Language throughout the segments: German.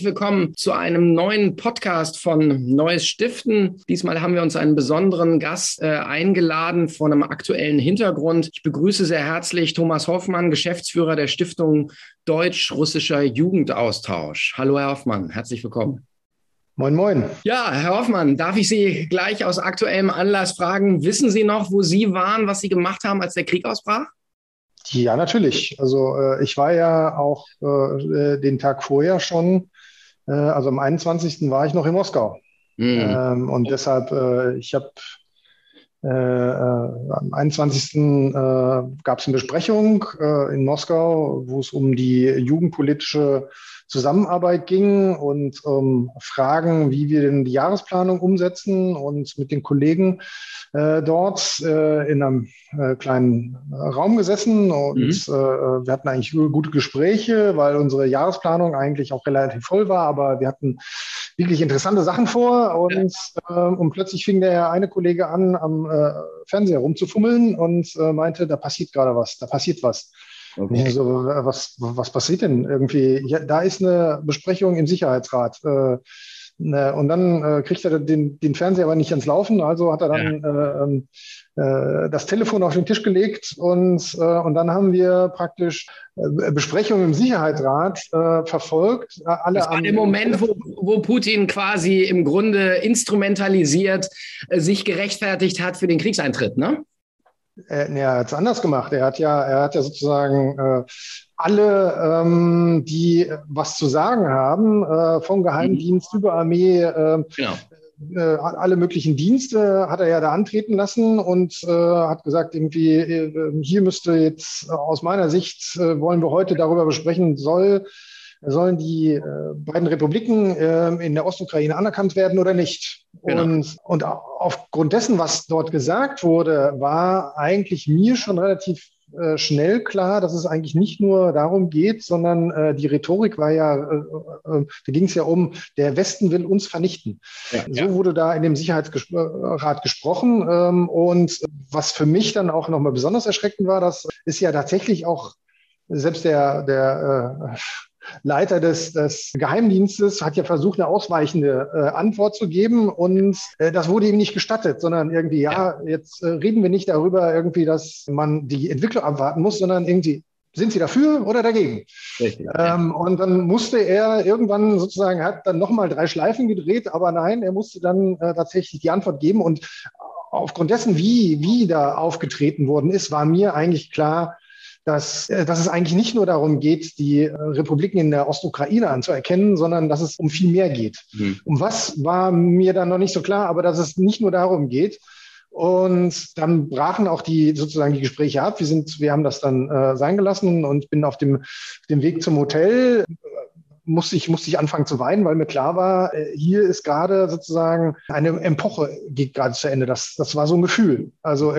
herzlich willkommen zu einem neuen Podcast von Neues Stiften. Diesmal haben wir uns einen besonderen Gast äh, eingeladen von einem aktuellen Hintergrund. Ich begrüße sehr herzlich Thomas Hoffmann, Geschäftsführer der Stiftung Deutsch-Russischer Jugendaustausch. Hallo, Herr Hoffmann, herzlich willkommen. Moin, moin. Ja, Herr Hoffmann, darf ich Sie gleich aus aktuellem Anlass fragen, wissen Sie noch, wo Sie waren, was Sie gemacht haben, als der Krieg ausbrach? Ja, natürlich. Also äh, ich war ja auch äh, den Tag vorher schon, äh, also am 21. war ich noch in Moskau. Mhm. Ähm, und deshalb, äh, ich habe äh, äh, am 21. Äh, gab es eine Besprechung in Moskau, wo es um die jugendpolitische Zusammenarbeit ging und um Fragen, wie wir denn die Jahresplanung umsetzen und mit den Kollegen äh, dort äh, in einem äh, kleinen Raum gesessen und mhm. äh, wir hatten eigentlich gute Gespräche, weil unsere Jahresplanung eigentlich auch relativ voll war, aber wir hatten wirklich interessante Sachen vor und, ja. äh, und plötzlich fing der eine Kollege an, am äh, Fernseher rumzufummeln und äh, meinte, da passiert gerade was, da passiert was. Okay. So, was, was passiert denn irgendwie? Ja, da ist eine Besprechung im Sicherheitsrat. Äh, ne, und dann äh, kriegt er den, den Fernseher aber nicht ans Laufen, also hat er dann ja. äh, äh, das Telefon auf den Tisch gelegt und, äh, und dann haben wir praktisch äh, Besprechungen im Sicherheitsrat äh, verfolgt. Alle das war der Moment, wo, wo Putin quasi im Grunde instrumentalisiert sich gerechtfertigt hat für den Kriegseintritt, ne? Er, er hat es anders gemacht. Er hat ja, er hat ja sozusagen äh, alle, ähm, die was zu sagen haben, äh, vom Geheimdienst mhm. über Armee, äh, genau. äh, alle möglichen Dienste hat er ja da antreten lassen und äh, hat gesagt, irgendwie, äh, hier müsste jetzt aus meiner Sicht, äh, wollen wir heute darüber besprechen, soll sollen die äh, beiden Republiken äh, in der Ostukraine anerkannt werden oder nicht? Genau. Und, und aufgrund dessen, was dort gesagt wurde, war eigentlich mir schon relativ äh, schnell klar, dass es eigentlich nicht nur darum geht, sondern äh, die Rhetorik war ja, äh, äh, da ging es ja um, der Westen will uns vernichten. Ja, so ja. wurde da in dem Sicherheitsrat gesprochen. Ähm, und was für mich dann auch nochmal besonders erschreckend war, das ist ja tatsächlich auch selbst der, der äh, Leiter des, des Geheimdienstes hat ja versucht, eine ausweichende äh, Antwort zu geben und äh, das wurde ihm nicht gestattet, sondern irgendwie, ja, jetzt äh, reden wir nicht darüber irgendwie, dass man die Entwicklung abwarten muss, sondern irgendwie, sind Sie dafür oder dagegen? Richtig. Ähm, und dann musste er irgendwann sozusagen, hat dann nochmal drei Schleifen gedreht, aber nein, er musste dann äh, tatsächlich die Antwort geben und aufgrund dessen, wie, wie da aufgetreten worden ist, war mir eigentlich klar, dass, äh, dass es eigentlich nicht nur darum geht, die äh, Republiken in der Ostukraine anzuerkennen, sondern dass es um viel mehr geht. Mhm. Um was war mir dann noch nicht so klar, aber dass es nicht nur darum geht. Und dann brachen auch die sozusagen die Gespräche ab. Wir sind, wir haben das dann äh, sein gelassen und bin auf dem, dem Weg zum Hotel musste ich, musste ich anfangen zu weinen, weil mir klar war, äh, hier ist gerade sozusagen eine Epoche geht gerade zu Ende. Das, das war so ein Gefühl. Also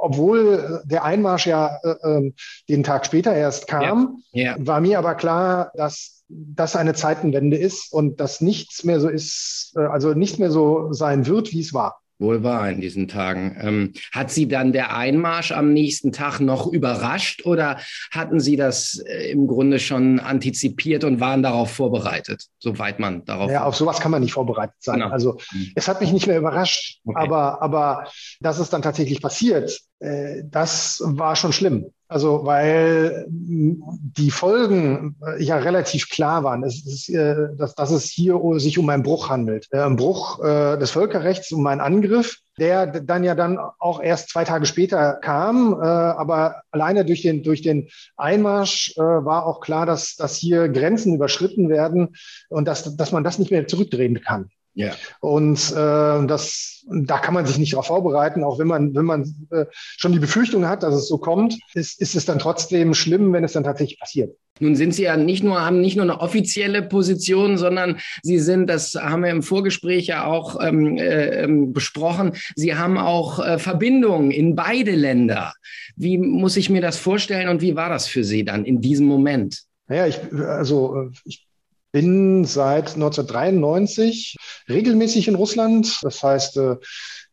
obwohl der Einmarsch ja äh, ähm, den Tag später erst kam, ja. Ja. war mir aber klar, dass das eine Zeitenwende ist und dass nichts mehr so ist, äh, also nicht mehr so sein wird, wie es war. Wohl wahr in diesen Tagen. Ähm, hat Sie dann der Einmarsch am nächsten Tag noch überrascht oder hatten Sie das äh, im Grunde schon antizipiert und waren darauf vorbereitet, soweit man darauf. Ja, auf sowas kann man nicht vorbereitet sein. Genau. Also mhm. es hat mich nicht mehr überrascht, okay. aber, aber dass es dann tatsächlich passiert, äh, das war schon schlimm. Also weil die Folgen ja relativ klar waren, es ist, äh, dass, dass es hier sich um einen Bruch handelt. Äh, ein Bruch äh, des Völkerrechts, um einen Angriff, der dann ja dann auch erst zwei Tage später kam. Aber alleine durch den, durch den Einmarsch war auch klar, dass, dass hier Grenzen überschritten werden und dass, dass man das nicht mehr zurückdrehen kann. Ja. Und äh, das, da kann man sich nicht darauf vorbereiten, auch wenn man, wenn man äh, schon die Befürchtung hat, dass es so kommt, ist, ist es dann trotzdem schlimm, wenn es dann tatsächlich passiert. Nun sind Sie ja nicht nur, haben nicht nur eine offizielle Position, sondern Sie sind, das haben wir im Vorgespräch ja auch ähm, äh, ähm, besprochen, Sie haben auch äh, Verbindungen in beide Länder. Wie muss ich mir das vorstellen und wie war das für Sie dann in diesem Moment? Naja, ich, also äh, ich bin seit 1993 regelmäßig in Russland. Das heißt, äh,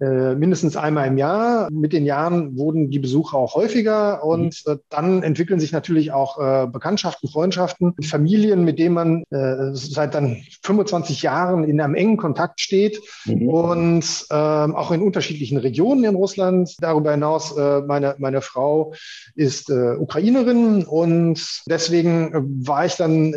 äh, mindestens einmal im Jahr. Mit den Jahren wurden die Besuche auch häufiger und mhm. äh, dann entwickeln sich natürlich auch äh, Bekanntschaften, Freundschaften, Familien, mit denen man seit dann 25 Jahren in einem engen Kontakt steht mhm. und ähm, auch in unterschiedlichen Regionen in Russland. Darüber hinaus, meine, meine Frau ist Ukrainerin und deswegen war ich dann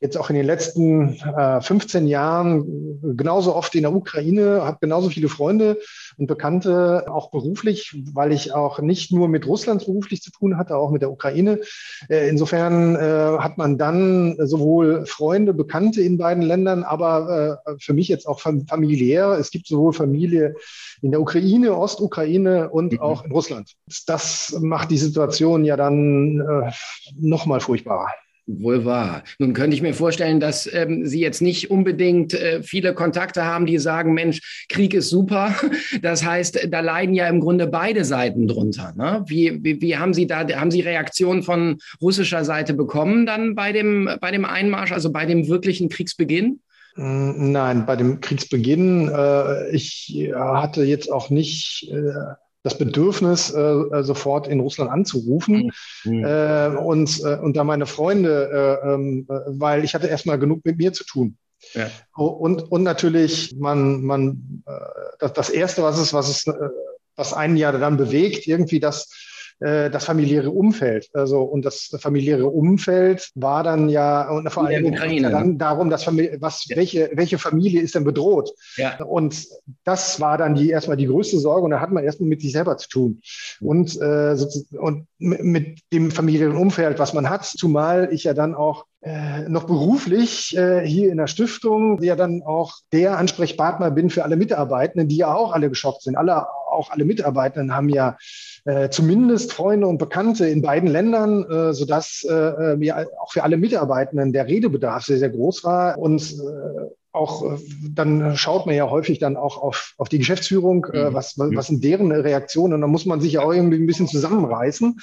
jetzt auch in den letzten 15 Jahren genauso oft in der Ukraine, habe genauso viele Freunde und Bekannte, auch beruflich, weil ich auch nicht nur mit Russland beruflich zu tun hatte, auch mit der Ukraine. Äh, insofern äh, hat man dann sowohl Freunde, Bekannte in beiden Ländern, aber äh, für mich jetzt auch familiär. Es gibt sowohl Familie in der Ukraine, Ostukraine und mhm. auch in Russland. Das macht die Situation ja dann äh, noch mal furchtbarer. Wohl wahr. Nun könnte ich mir vorstellen, dass ähm, Sie jetzt nicht unbedingt äh, viele Kontakte haben, die sagen, Mensch, Krieg ist super. Das heißt, da leiden ja im Grunde beide Seiten drunter. Ne? Wie, wie, wie haben Sie da, haben Sie Reaktionen von russischer Seite bekommen dann bei dem, bei dem Einmarsch, also bei dem wirklichen Kriegsbeginn? Nein, bei dem Kriegsbeginn, äh, ich hatte jetzt auch nicht äh, das Bedürfnis, äh, äh, sofort in Russland anzurufen. Mhm. Äh, und, äh, und da meine Freunde, äh, ähm, äh, weil ich hatte erstmal genug mit mir zu tun. Ja. Und, und natürlich, man, man, äh, das, das Erste, was es, was es, äh, was einen ja dann bewegt, irgendwie das, äh, das familiäre Umfeld. Also und das familiäre Umfeld war dann ja und vor allem Ukraine, dann ne? darum, dass Familie, was ja. welche welche Familie ist denn bedroht? Ja. Und das war dann die erstmal die größte Sorge und da hat man erstmal mit sich selber zu tun und äh, und mit dem familiären Umfeld, was man hat, zumal ich ja dann auch äh, noch beruflich äh, hier in der Stiftung ja dann auch der Ansprechpartner bin für alle Mitarbeitenden, die ja auch alle geschockt sind. Alle, auch alle Mitarbeitenden haben ja äh, zumindest Freunde und Bekannte in beiden Ländern, äh, sodass äh, ja auch für alle Mitarbeitenden der Redebedarf sehr, sehr groß war. Und äh, auch äh, dann schaut man ja häufig dann auch auf, auf die Geschäftsführung, äh, mhm. was, was sind deren Reaktionen. Und dann muss man sich ja auch irgendwie ein bisschen zusammenreißen,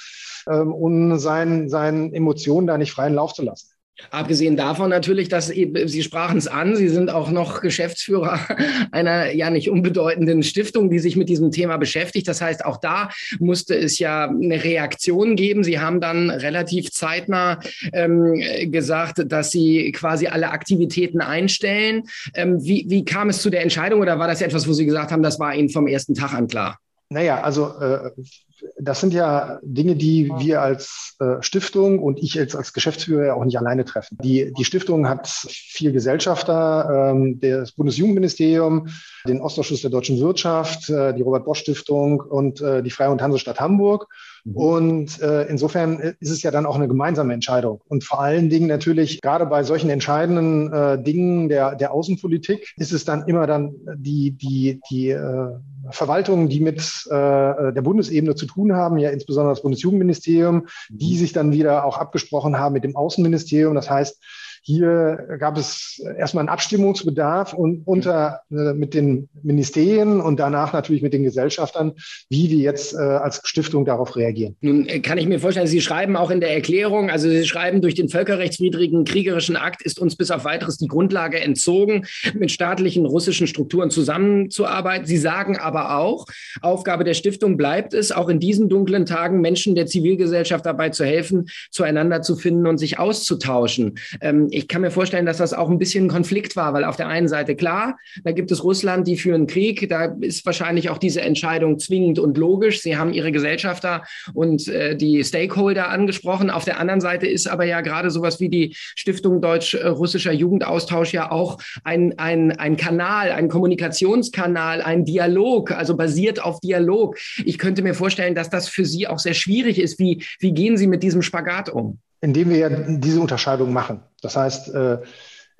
ähm, um seinen, seinen Emotionen da nicht freien Lauf zu lassen. Abgesehen davon natürlich, dass Sie sprachen es an, Sie sind auch noch Geschäftsführer einer ja nicht unbedeutenden Stiftung, die sich mit diesem Thema beschäftigt. Das heißt, auch da musste es ja eine Reaktion geben. Sie haben dann relativ zeitnah ähm, gesagt, dass Sie quasi alle Aktivitäten einstellen. Ähm, wie, wie kam es zu der Entscheidung oder war das etwas, wo Sie gesagt haben, das war Ihnen vom ersten Tag an klar? Naja, also äh, das sind ja Dinge, die wir als äh, Stiftung und ich jetzt als Geschäftsführer ja auch nicht alleine treffen. Die, die Stiftung hat vier Gesellschafter, ähm, das Bundesjugendministerium, den Ostausschuss der deutschen Wirtschaft, äh, die Robert-Bosch-Stiftung und äh, die Freie und Hansestadt Hamburg. Mhm. Und äh, insofern ist es ja dann auch eine gemeinsame Entscheidung. Und vor allen Dingen natürlich, gerade bei solchen entscheidenden äh, Dingen der, der Außenpolitik, ist es dann immer dann die, die, die äh, Verwaltungen, die mit äh, der Bundesebene zu tun haben, ja insbesondere das Bundesjugendministerium, die mhm. sich dann wieder auch abgesprochen haben mit dem Außenministerium. Das heißt, hier gab es erstmal einen Abstimmungsbedarf und unter äh, mit den Ministerien und danach natürlich mit den Gesellschaftern, wie wir jetzt äh, als Stiftung darauf reagieren. Nun äh, kann ich mir vorstellen, Sie schreiben auch in der Erklärung, also Sie schreiben, durch den völkerrechtswidrigen kriegerischen Akt ist uns bis auf weiteres die Grundlage entzogen, mit staatlichen russischen Strukturen zusammenzuarbeiten. Sie sagen aber auch, Aufgabe der Stiftung bleibt es, auch in diesen dunklen Tagen Menschen der Zivilgesellschaft dabei zu helfen, zueinander zu finden und sich auszutauschen. Ähm, ich kann mir vorstellen, dass das auch ein bisschen ein Konflikt war, weil auf der einen Seite klar, da gibt es Russland, die führen Krieg, da ist wahrscheinlich auch diese Entscheidung zwingend und logisch. Sie haben ihre Gesellschafter und äh, die Stakeholder angesprochen. Auf der anderen Seite ist aber ja gerade sowas wie die Stiftung Deutsch-Russischer Jugendaustausch ja auch ein, ein, ein Kanal, ein Kommunikationskanal, ein Dialog, also basiert auf Dialog. Ich könnte mir vorstellen, dass das für Sie auch sehr schwierig ist. Wie, wie gehen Sie mit diesem Spagat um? Indem wir ja diese Unterscheidung machen. Das heißt, äh,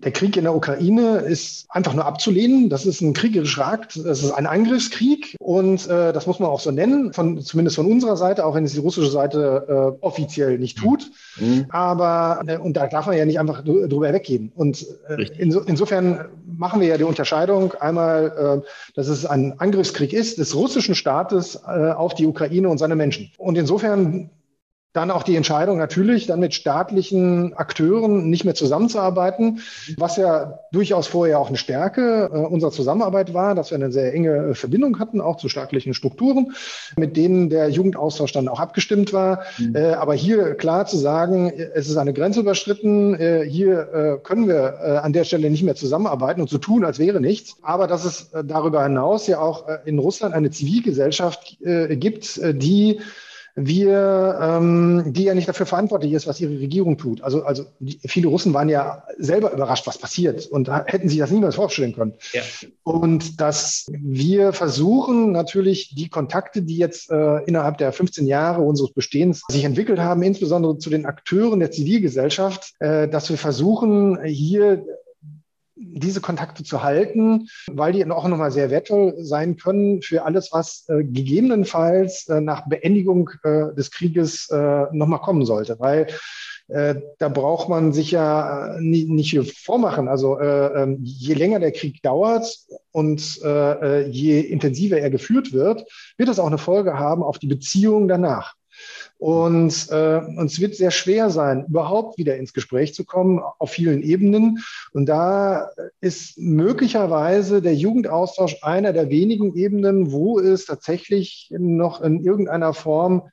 der Krieg in der Ukraine ist einfach nur abzulehnen. Das ist ein kriegerischer Akt, das ist ein Angriffskrieg und äh, das muss man auch so nennen, von, zumindest von unserer Seite, auch wenn es die russische Seite äh, offiziell nicht tut. Mhm. Aber, äh, und da darf man ja nicht einfach drüber weggehen. Und äh, inso, insofern machen wir ja die Unterscheidung einmal, äh, dass es ein Angriffskrieg ist des russischen Staates auf die Ukraine und seine Menschen. Und insofern Dann auch die Entscheidung natürlich, dann mit staatlichen Akteuren nicht mehr zusammenzuarbeiten, was ja durchaus vorher auch eine Stärke äh, unserer Zusammenarbeit war, dass wir eine sehr enge äh, Verbindung hatten, auch zu staatlichen Strukturen, mit denen der Jugendaustausch dann auch abgestimmt war. Mhm. Äh, aber hier klar zu sagen, es ist eine Grenze überschritten, äh, hier äh, können wir äh, an der Stelle nicht mehr zusammenarbeiten und so tun, als wäre nichts. Aber dass es darüber hinaus ja auch in Russland eine Zivilgesellschaft gibt, die wir, ähm, die ja nicht dafür verantwortlich ist, was ihre Regierung tut. Also, also die, viele Russen waren ja selber überrascht, was passiert und hätten sich das niemals vorstellen können. Ja. Und dass wir versuchen natürlich die Kontakte, die jetzt äh, innerhalb der 15 Jahre unseres Bestehens sich entwickelt haben, insbesondere zu den Akteuren der Zivilgesellschaft, äh, dass wir versuchen, hier diese Kontakte zu halten, weil die auch nochmal sehr wertvoll sein können für alles, was äh, gegebenenfalls äh, nach Beendigung äh, des Krieges äh, nochmal kommen sollte. Weil äh, da braucht man sich ja äh, nicht viel vormachen. Also äh, ähm, je länger der Krieg dauert und je intensiver er geführt wird, wird das auch eine Folge haben auf die Beziehungen danach. Und äh, uns wird sehr schwer sein, überhaupt wieder ins Gespräch zu kommen auf vielen Ebenen. Und da ist möglicherweise der Jugendaustausch einer der wenigen Ebenen, wo es tatsächlich noch in irgendeiner Form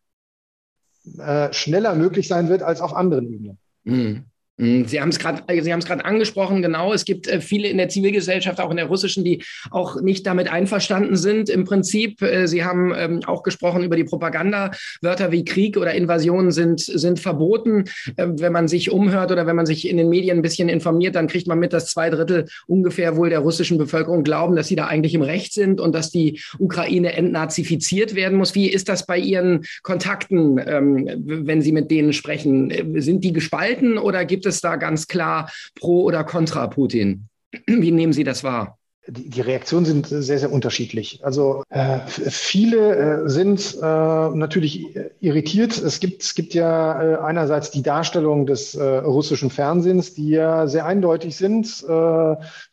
äh, schneller möglich sein wird als auf anderen Ebenen. Mhm. Hm, Sie haben es gerade, äh, Sie haben es gerade angesprochen. Genau, es gibt äh, viele in der Zivilgesellschaft, auch in der russischen, die auch nicht damit einverstanden sind. Im Prinzip, äh, Sie haben ähm, auch gesprochen über die Propaganda. Wörter wie Krieg oder Invasion sind sind verboten. Ähm, wenn man sich umhört oder wenn man sich in den Medien ein bisschen informiert, dann kriegt man mit, dass zwei Drittel ungefähr wohl der russischen Bevölkerung glauben, dass sie da eigentlich im Recht sind und dass die Ukraine entnazifiziert werden muss. Wie ist das bei Ihren Kontakten, ähm, wenn Sie mit denen sprechen? Sind die gespalten oder gibt es da ganz klar pro oder contra Putin? Wie nehmen Sie das wahr? Die, Reaktionen sind sehr, sehr unterschiedlich. Also äh, viele äh, sind äh, natürlich irritiert. Es gibt, es gibt ja äh, einerseits die Darstellung des äh, russischen Fernsehens, die ja sehr eindeutig sind. Äh,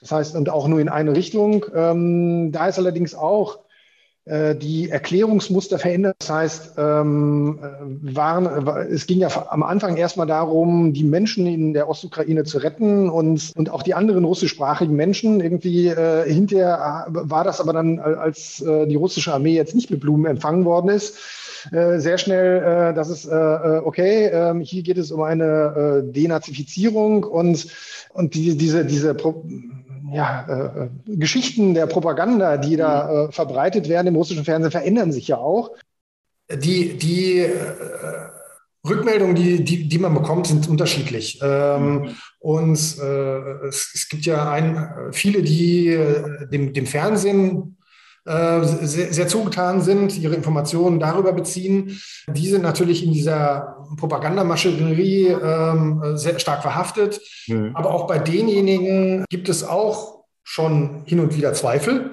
das heißt, und auch nur in eine Richtung. Ähm, da ist allerdings auch äh, die Erklärungsmuster verändert. Das heißt, ähm, äh, waren, es ging ja am Anfang erstmal darum, die Menschen in der Ostukraine zu retten und, und auch die anderen russischsprachigen Menschen. Irgendwie äh, hinterher war das aber dann, als äh, die russische Armee jetzt nicht mit Blumen empfangen worden ist, äh, sehr schnell, äh, dass es, äh, okay, äh, hier geht es um eine äh, Denazifizierung und, und die, diese, diese Pro ja, äh, äh, Geschichten der Propaganda, die da mhm. äh, verbreitet werden im russischen Fernsehen, verändern sich ja auch. Die, die äh, Rückmeldungen, die, die, die man bekommt, sind unterschiedlich. Ähm, mhm. Und äh, es, es, gibt ja ein, viele, die äh, dem, dem Fernsehen äh, sehr, sehr zugetan sind, ihre Informationen darüber beziehen. Die sind natürlich in dieser Propagandamaschinerie ähm, sehr stark verhaftet. Mhm. Aber auch bei denjenigen gibt es auch schon hin und wieder Zweifel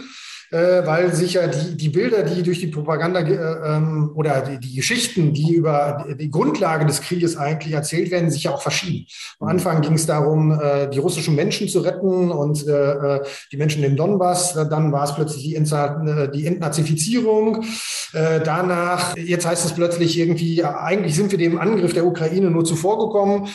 äh, weil sich ja die, die Bilder, die durch die Propaganda äh, ähm, oder die, die Geschichten, die über die Grundlage des Krieges eigentlich erzählt werden, sich ja auch verschieben. Am Anfang ging es darum, äh, die russischen Menschen zu retten und äh, äh die Menschen im Donbass. Dann war es plötzlich die, äh, die Entnazifizierung. Danach, jetzt heißt es plötzlich irgendwie, eigentlich sind wir dem Angriff der Ukraine nur zuvorgekommen.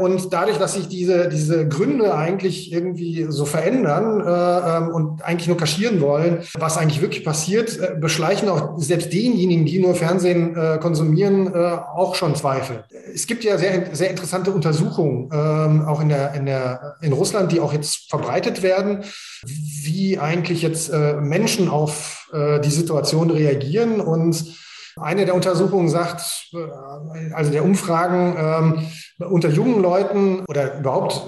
Und dadurch, dass sich diese, diese Gründe eigentlich irgendwie so verändern äh, ähm, und eigentlich nur kaschieren wollen, was eigentlich wirklich passiert, äh, beschleichen auch selbst denjenigen, die nur Fernsehen äh, konsumieren, äh, auch schon Zweifel. Es gibt ja sehr, sehr interessante Untersuchungen, ähm, auch in, der, in, der, in Russland, die auch jetzt verbreitet werden, wie eigentlich jetzt Menschen auf die Situation reagieren und eine der Untersuchungen sagt, also der Umfragen ähm, unter jungen Leuten oder überhaupt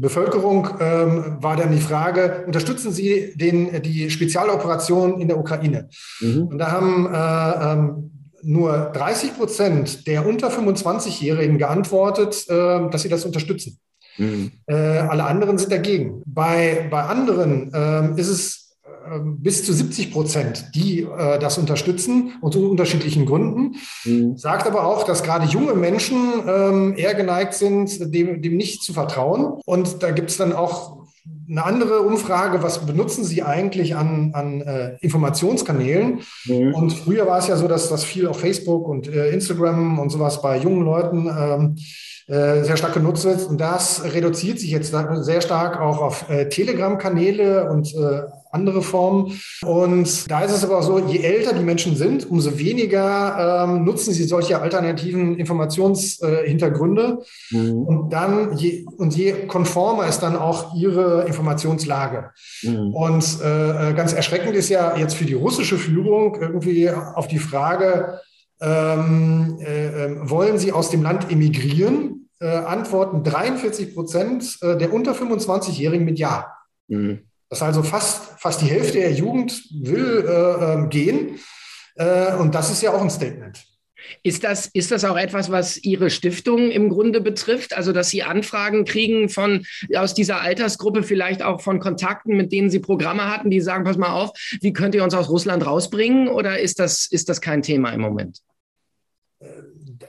Bevölkerung ähm, war dann die Frage, unterstützen Sie den, die Spezialoperation in der Ukraine? Mhm. Und da haben äh, ähm, nur 30 Prozent der unter 25-Jährigen geantwortet, äh, dass sie das unterstützen. Mhm. Äh, alle anderen sind dagegen. Bei, bei anderen ähm, ist es bis zu 70 Prozent, die äh, das unterstützen und aus unterschiedlichen Gründen. Mhm. Sagt aber auch, dass gerade junge Menschen ähm, eher geneigt sind, dem, dem nicht zu vertrauen. Und da gibt es dann auch eine andere Umfrage, was benutzen Sie eigentlich an, an äh, Informationskanälen? Mhm. Und früher war es ja so, dass das viel auf Facebook und äh, Instagram und sowas bei jungen Leuten ähm, äh, sehr stark genutzt wird. Und das reduziert sich jetzt sehr stark auch auf äh, Telegram-Kanäle und äh, andere Formen. Und da ist es aber auch so, je älter die Menschen sind, umso weniger ähm, nutzen sie solche alternativen Informationshintergründe. Äh, mhm. Und dann, je, und je konformer ist dann auch ihre Informationslage. Mhm. Und äh, ganz erschreckend ist ja jetzt für die russische Führung irgendwie auf die Frage, ähm, äh, ähm, wollen sie aus dem Land emigrieren? äh, antworten 43 Prozent äh, der unter 25-Jährigen mit Ja. Mhm. Das also fast, fast die Hälfte der Jugend will äh, ähm, gehen. Äh, und das ist ja auch ein Statement. Ist das, ist das auch etwas, was Ihre Stiftung im Grunde betrifft? Also, dass Sie Anfragen kriegen von, aus dieser Altersgruppe, vielleicht auch von Kontakten, mit denen Sie Programme hatten, die sagen, pass mal auf, wie könnt ihr uns aus Russland rausbringen? Oder ist das, ist das kein Thema im Moment? Äh,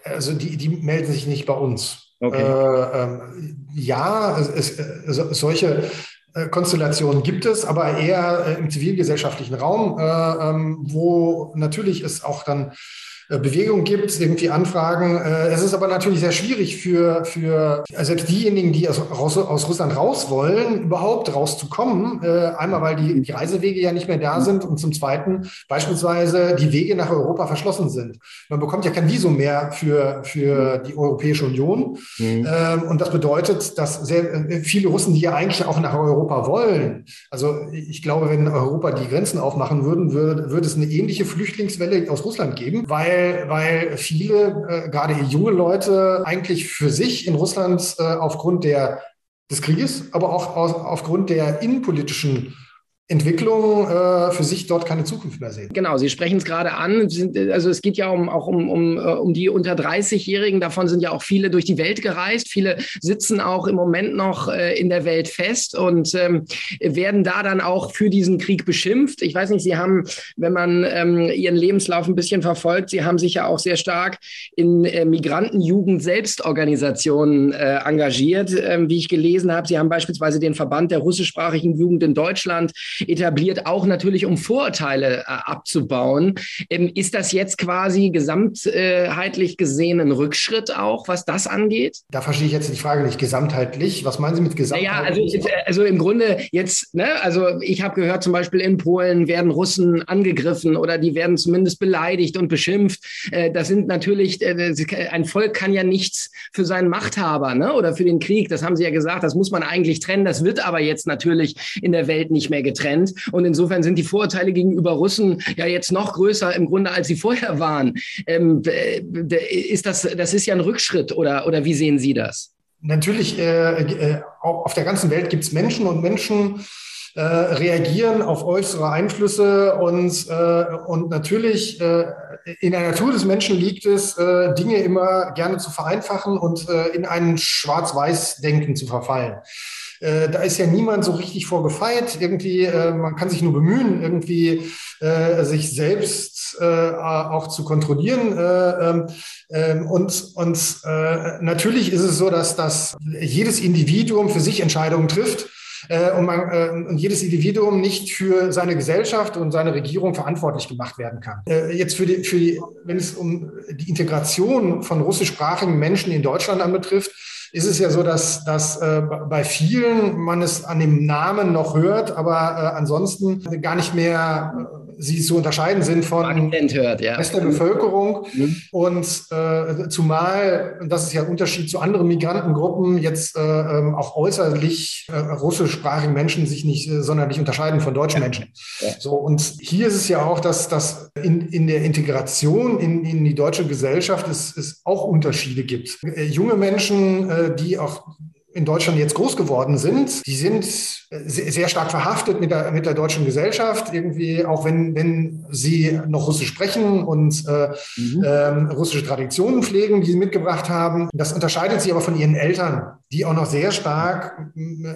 also, die, die melden sich nicht bei uns. Okay. Äh, ähm, ja, es, es, solche äh, Konstellationen gibt es, aber eher äh, im zivilgesellschaftlichen Raum, äh, ähm, wo natürlich es auch dann äh, Bewegung gibt, irgendwie Anfragen. Äh, es ist aber natürlich sehr schwierig für, für selbst diejenigen, die aus, aus Russland raus wollen, überhaupt rauszukommen. Äh, einmal, weil die, die Reisewege ja nicht mehr da sind und zum Zweiten beispielsweise die Wege nach Europa verschlossen sind. Man bekommt ja kein Visum mehr für, für die Europäische Union. Mhm. Ähm, und das bedeutet, dass sehr viele Russen, die ja eigentlich auch nach Europa wollen, also ich glaube, wenn Europa die Grenzen aufmachen würden, würde, würde es eine ähnliche Flüchtlingswelle aus Russland geben, weil weil, viele, äh, gerade junge Leute, eigentlich für sich in Russland äh, aufgrund der, des Krieges, aber auch aus, aufgrund der innenpolitischen Entwicklung äh, für sich dort keine Zukunft mehr sehen. Genau, Sie sprechen es gerade an. Also es geht ja um, auch um, um, äh, um die unter 30-Jährigen. Davon sind ja auch viele durch die Welt gereist. Viele sitzen auch im Moment noch äh, in der Welt fest und ähm, werden da dann auch für diesen Krieg beschimpft. Ich weiß nicht, Sie haben, wenn man ähm, Ihren Lebenslauf ein bisschen verfolgt, Sie haben sich ja auch sehr stark in äh, Migrantenjugend-Selbstorganisationen äh, engagiert, ähm, wie ich gelesen habe. Sie haben beispielsweise den Verband der russischsprachigen Jugend in Deutschland etabliert, auch natürlich um Vorurteile äh, abzubauen. Ähm, ist das jetzt quasi gesamtheitlich gesehen ein Rückschritt auch, was das angeht? Da verstehe ich jetzt die Frage nicht gesamtheitlich. Was meinen Sie mit gesamtheitlich? Naja, also, also im Grunde jetzt, ne, also ich habe gehört, zum Beispiel in Polen werden Russen angegriffen oder die werden zumindest beleidigt und beschimpft. Äh, das sind natürlich, äh, ein Volk kann ja nichts für seinen Machthaber ne, oder für den Krieg. Das haben Sie ja gesagt, das muss man eigentlich trennen. Das wird aber jetzt natürlich in der Welt nicht mehr getrennt. Trend. Und insofern sind die Vorurteile gegenüber Russen ja jetzt noch größer im Grunde, als sie vorher waren. Ähm, ist das, das ist ja ein Rückschritt oder, oder wie sehen Sie das? Natürlich, äh, äh, auf der ganzen Welt gibt es Menschen und Menschen, äh, reagieren auf äußere Einflüsse und, äh, und natürlich äh, in der Natur des Menschen liegt es, äh, Dinge immer gerne zu vereinfachen und äh, in ein Schwarz-Weiß-Denken zu verfallen. Äh, da ist ja niemand so richtig vorgefeit. Irgendwie, äh, man kann sich nur bemühen, irgendwie äh, sich selbst äh, auch zu kontrollieren. Äh, ähm, und und äh, natürlich ist es so, dass, dass jedes Individuum für sich Entscheidungen trifft. Äh, und, man, äh, und jedes Individuum nicht für seine Gesellschaft und seine Regierung verantwortlich gemacht werden kann. Äh, jetzt für die, für die, wenn es um die Integration von russischsprachigen Menschen in Deutschland anbetrifft, ist es ja so, dass, dass äh, bei vielen man es an dem Namen noch hört, aber äh, ansonsten gar nicht mehr äh, sie zu unterscheiden sind von hört, ja. Rest der Bevölkerung. Mhm. Und äh, zumal, das ist ja ein Unterschied zu anderen Migrantengruppen, jetzt äh, ähm, auch äußerlich äh, russischsprachigen Menschen sich nicht äh, sonderlich unterscheiden von deutschen ja. Menschen. Ja. So, und hier ist es ja auch, dass, dass in, in der Integration in, in die deutsche Gesellschaft es, es auch Unterschiede gibt. Äh, junge Menschen, äh, die auch in Deutschland jetzt groß geworden sind, die sind sehr stark verhaftet mit der, mit der deutschen Gesellschaft, irgendwie, auch wenn, wenn sie noch Russisch sprechen und äh, mhm. ähm, russische Traditionen pflegen, die sie mitgebracht haben. Das unterscheidet sie aber von ihren Eltern die auch noch sehr stark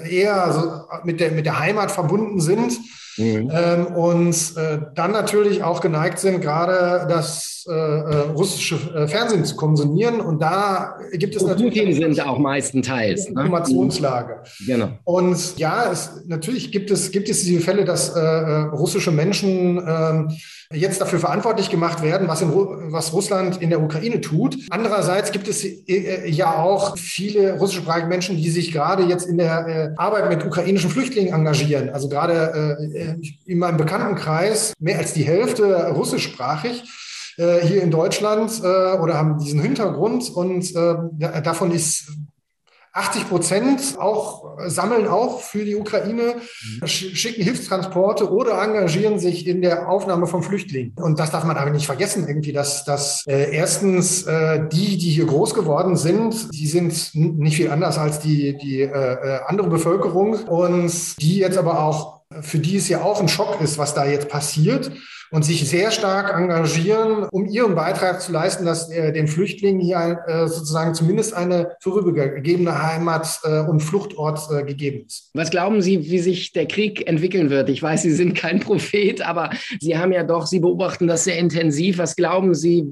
eher so mit, der, mit der Heimat verbunden sind. Mhm. Ähm, und äh, dann natürlich auch geneigt sind, gerade das äh, äh russische äh, Fernsehen zu konsumieren. Und da gibt es und natürlich. Putin sind auch meistenteils. Ne? Informationslage. Mhm. Genau. Und ja, es, natürlich gibt es, gibt es diese Fälle, dass äh, äh russische Menschen ähm, jetzt dafür verantwortlich gemacht werden, was, in, was Russland in der Ukraine tut. Andererseits gibt es ja auch viele russischsprachige Menschen, die sich gerade jetzt in der äh, Arbeit mit ukrainischen Flüchtlingen engagieren. Also gerade äh, in meinem Bekanntenkreis mehr als die Hälfte russischsprachig hier in Deutschland oder haben diesen Hintergrund und davon ist 80 Prozent auch sammeln auch für die Ukraine, mhm. schicken Hilfstransporte oder engagieren sich in der Aufnahme von Flüchtlingen. Und das darf man aber nicht vergessen, irgendwie, dass, dass äh, erstens äh, die, die hier groß geworden sind, die sind nicht viel anders als die, die äh, äh andere Bevölkerung und die jetzt aber auch für die es ja auch ein Schock ist, was da jetzt passiert und sich sehr stark engagieren, um ihren Beitrag zu leisten, dass äh, den Flüchtlingen hier äh, sozusagen zumindest eine vorübergegebene Heimat äh, und Fluchtort äh, gegeben ist. Was glauben Sie, wie sich der Krieg entwickeln wird? Ich weiß, Sie sind kein Prophet, aber Sie haben ja doch, Sie beobachten das sehr intensiv. Was glauben Sie,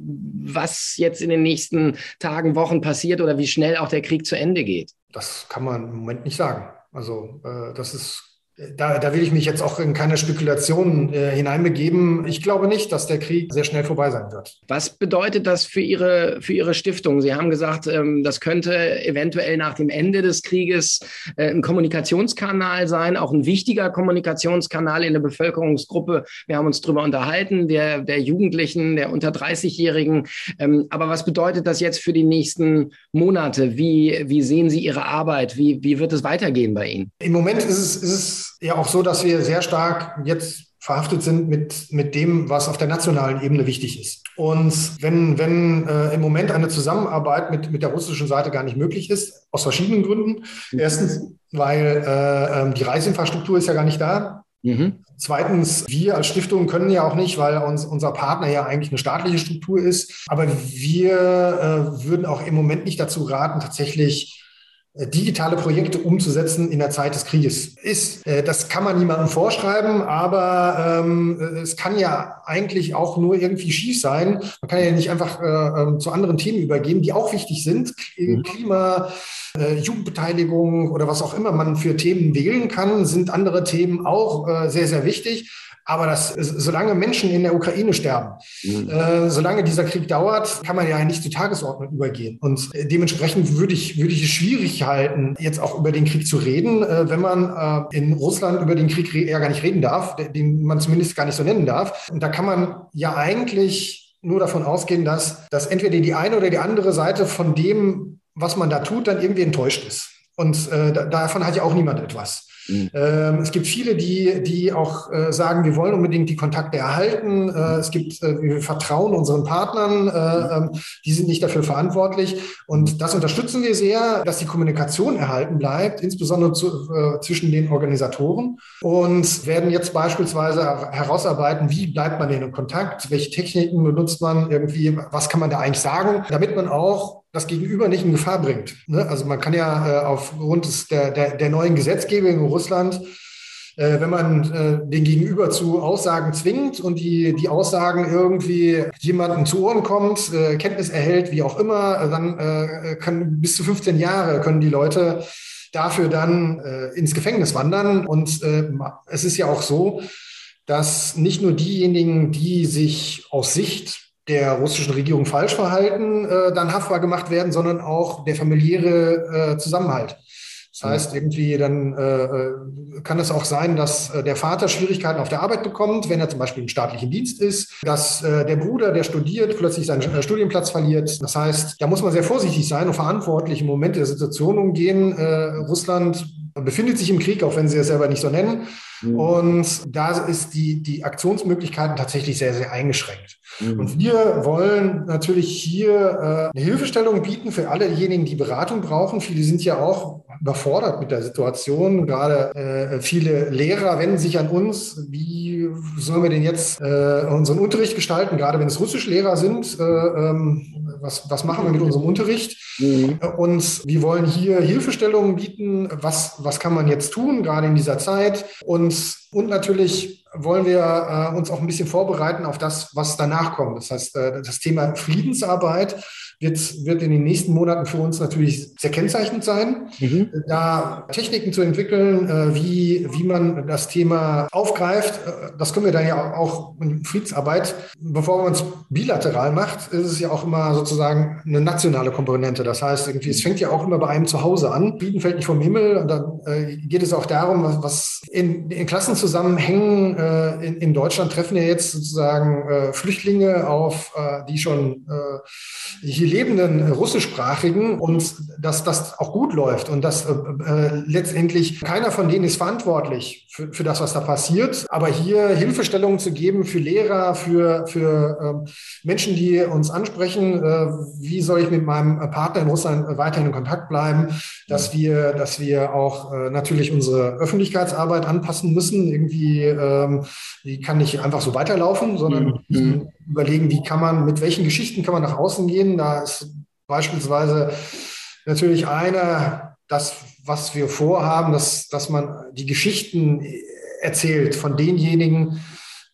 was jetzt in den nächsten Tagen, Wochen passiert oder wie schnell auch der Krieg zu Ende geht? Das kann man im Moment nicht sagen. Also äh, das ist da, da will ich mich jetzt auch in keine Spekulationen äh, hineinbegeben. Ich glaube nicht, dass der Krieg sehr schnell vorbei sein wird. Was bedeutet das für Ihre, für Ihre Stiftung? Sie haben gesagt, ähm, das könnte eventuell nach dem Ende des Krieges äh, ein Kommunikationskanal sein, auch ein wichtiger Kommunikationskanal in der Bevölkerungsgruppe. Wir haben uns darüber unterhalten, der, der Jugendlichen, der unter 30-Jährigen. Ähm, aber was bedeutet das jetzt für die nächsten Monate? Wie, wie sehen Sie Ihre Arbeit? Wie, wie wird es weitergehen bei Ihnen? Im Moment ist es, ist es ja auch so, dass wir sehr stark jetzt verhaftet sind mit, mit dem, was auf der nationalen Ebene wichtig ist. Und wenn, wenn äh, im Moment eine Zusammenarbeit mit, mit der russischen Seite gar nicht möglich ist, aus verschiedenen Gründen. Mhm. Erstens, weil äh, ähm, die Reisinfrastruktur ist ja gar nicht da. Mhm. Zweitens, wir als Stiftung können ja auch nicht, weil uns, unser Partner ja eigentlich eine staatliche Struktur ist. Aber wir äh, würden auch im Moment nicht dazu raten, tatsächlich digitale Projekte umzusetzen in der Zeit des Krieges ist. Äh, das kann man niemandem vorschreiben, aber ähm, es kann ja eigentlich auch nur irgendwie schief sein. Man kann ja nicht einfach äh, ähm, zu anderen Themen übergehen, die auch wichtig sind. Mhm. Klima, äh, Jugendbeteiligung oder was auch immer man für Themen wählen kann, sind andere Themen auch äh, sehr, sehr wichtig. Aber das, solange Menschen in der Ukraine sterben, mhm. äh, solange dieser Krieg dauert, kann man ja nicht zur Tagesordnung übergehen. Und äh, dementsprechend würde ich, würde ich es schwierig halten, jetzt auch über den Krieg zu reden, äh, wenn man äh, in Russland über den Krieg ja gar nicht reden darf, den man zumindest gar nicht so nennen darf. Und da kann man ja eigentlich nur davon ausgehen, dass, dass entweder die eine oder die andere Seite von dem, was man da tut, dann irgendwie enttäuscht ist. Und äh, davon hat ja auch niemand etwas. Mhm. Ähm, es gibt viele, die, die auch äh, sagen, wir wollen unbedingt die Kontakte erhalten. Äh, es gibt, äh, wir vertrauen unseren Partnern, äh, ähm, die sind nicht dafür verantwortlich. Und das unterstützen wir sehr, dass die Kommunikation erhalten bleibt, insbesondere zu, zwischen den Organisatoren. Und werden jetzt beispielsweise herausarbeiten, wie bleibt man in Kontakt, welche Techniken benutzt man irgendwie, was kann man da eigentlich sagen, damit man auch das Gegenüber nicht in Gefahr bringt. Ne? Also man kann ja äh, aufgrund des, der, der, der neuen Gesetzgebung in Russland, äh, wenn man äh, den Gegenüber zu Aussagen zwingt und die, die Aussagen irgendwie jemanden zu Ohren kommt, äh, Kenntnis erhält, wie auch immer, äh, dann äh, können bis zu 15 Jahre können die Leute dafür dann ins Gefängnis wandern. Und es ist ja auch so, dass nicht nur diejenigen, die sich aus Sicht der russischen Regierung falsch verhalten, äh, dann haftbar gemacht werden, sondern auch der familiäre äh, Zusammenhalt. Das heißt, irgendwie dann äh, äh, kann es auch sein, dass äh, der Vater Schwierigkeiten auf der Arbeit bekommt, wenn er zum Beispiel im staatlichen Dienst ist, dass äh, der Bruder, der studiert, plötzlich seinen äh, Studienplatz verliert. Das heißt, da muss man sehr vorsichtig sein und verantwortlich im Moment der Situation umgehen. Äh, Russland befindet sich im Krieg, auch wenn sie es selber nicht so nennen. Mhm. Und da ist die, die Aktionsmöglichkeiten tatsächlich sehr, sehr eingeschränkt. Mhm. Und wir wollen natürlich hier äh, eine Hilfestellung bieten für allejenigen, die Beratung brauchen. Viele sind ja auch überfordert mit der Situation. Gerade äh, viele Lehrer wenden sich an uns. Wie sollen wir denn jetzt äh, unseren Unterricht gestalten? Gerade wenn es Russischlehrer sind, äh, ähm, was, was machen wir mit unserem Unterricht? Mhm. Und wir wollen hier Hilfestellungen bieten. Was, was kann man jetzt tun, gerade in dieser Zeit? Und, und natürlich wollen wir äh, uns auch ein bisschen vorbereiten auf das, was danach kommt. Das heißt, äh, das Thema Friedensarbeit wird, wird in den nächsten Monaten für uns natürlich sehr kennzeichnend sein, mhm. da Techniken zu entwickeln, äh, wie, wie man das Thema aufgreift. Äh, das können wir dann ja auch in Friedensarbeit, bevor man es bilateral macht, ist es ja auch immer sozusagen eine nationale Komponente. Das heißt, irgendwie, es fängt ja auch immer bei einem zu Hause an. Frieden fällt nicht vom Himmel und dann äh, geht es auch darum, was, in, in Klassenzusammenhängen äh, in, in Deutschland treffen ja jetzt sozusagen äh, Flüchtlinge auf, äh, die schon hier lebenden Russischsprachigen und dass das auch gut läuft und dass äh, äh, letztendlich keiner von denen ist verantwortlich für, für das, was da passiert. Aber hier Hilfestellungen zu geben für Lehrer, für, für äh, Menschen, die uns ansprechen, äh, wie soll ich mit meinem Partner in Russland weiterhin in Kontakt bleiben, dass wir, dass wir auch äh, natürlich unsere Öffentlichkeitsarbeit anpassen müssen. Irgendwie, ähm, die kann nicht einfach so weiterlaufen, sondern mhm. überlegen, wie kann man, mit welchen Geschichten kann man nach außen gehen. Da ist beispielsweise natürlich eine, das, was wir vorhaben, dass, dass man die Geschichten erzählt von denjenigen,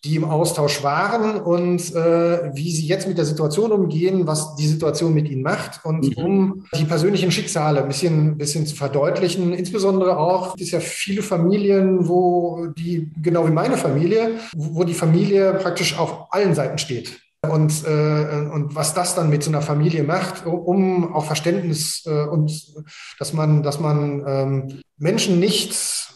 die im Austausch waren und äh, wie sie jetzt mit der Situation umgehen, was die Situation mit ihnen macht und mhm. um die persönlichen Schicksale ein bisschen, bisschen zu verdeutlichen. Insbesondere auch, es ist ja viele Familien, wo die, genau wie meine Familie, wo die Familie praktisch auf allen Seiten steht. Und, äh, und was das dann mit so einer Familie macht, um auch Verständnis äh, und dass man, dass man ähm, Menschen nicht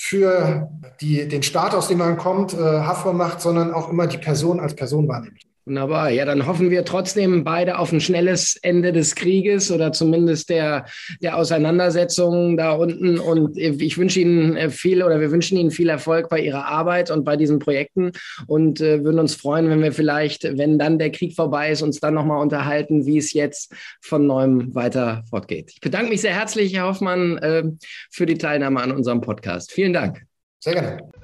für die, den Staat, aus dem man kommt, äh, haftbar macht, sondern auch immer die Person als Person wahrnimmt. Wunderbar. Ja, dann hoffen wir trotzdem beide auf ein schnelles Ende des Krieges oder zumindest der, der Auseinandersetzung da unten. Und ich wünsche Ihnen äh, viel oder wir wünschen Ihnen viel Erfolg bei Ihrer Arbeit und bei diesen Projekten und äh, würden uns freuen, wenn wir vielleicht, wenn dann der Krieg vorbei ist, uns dann nochmal unterhalten, wie es jetzt von neuem weiter fortgeht. Ich bedanke mich sehr herzlich, Herr Hoffmann, äh, für die Teilnahme an unserem Podcast. Vielen Dank. Sehr gerne.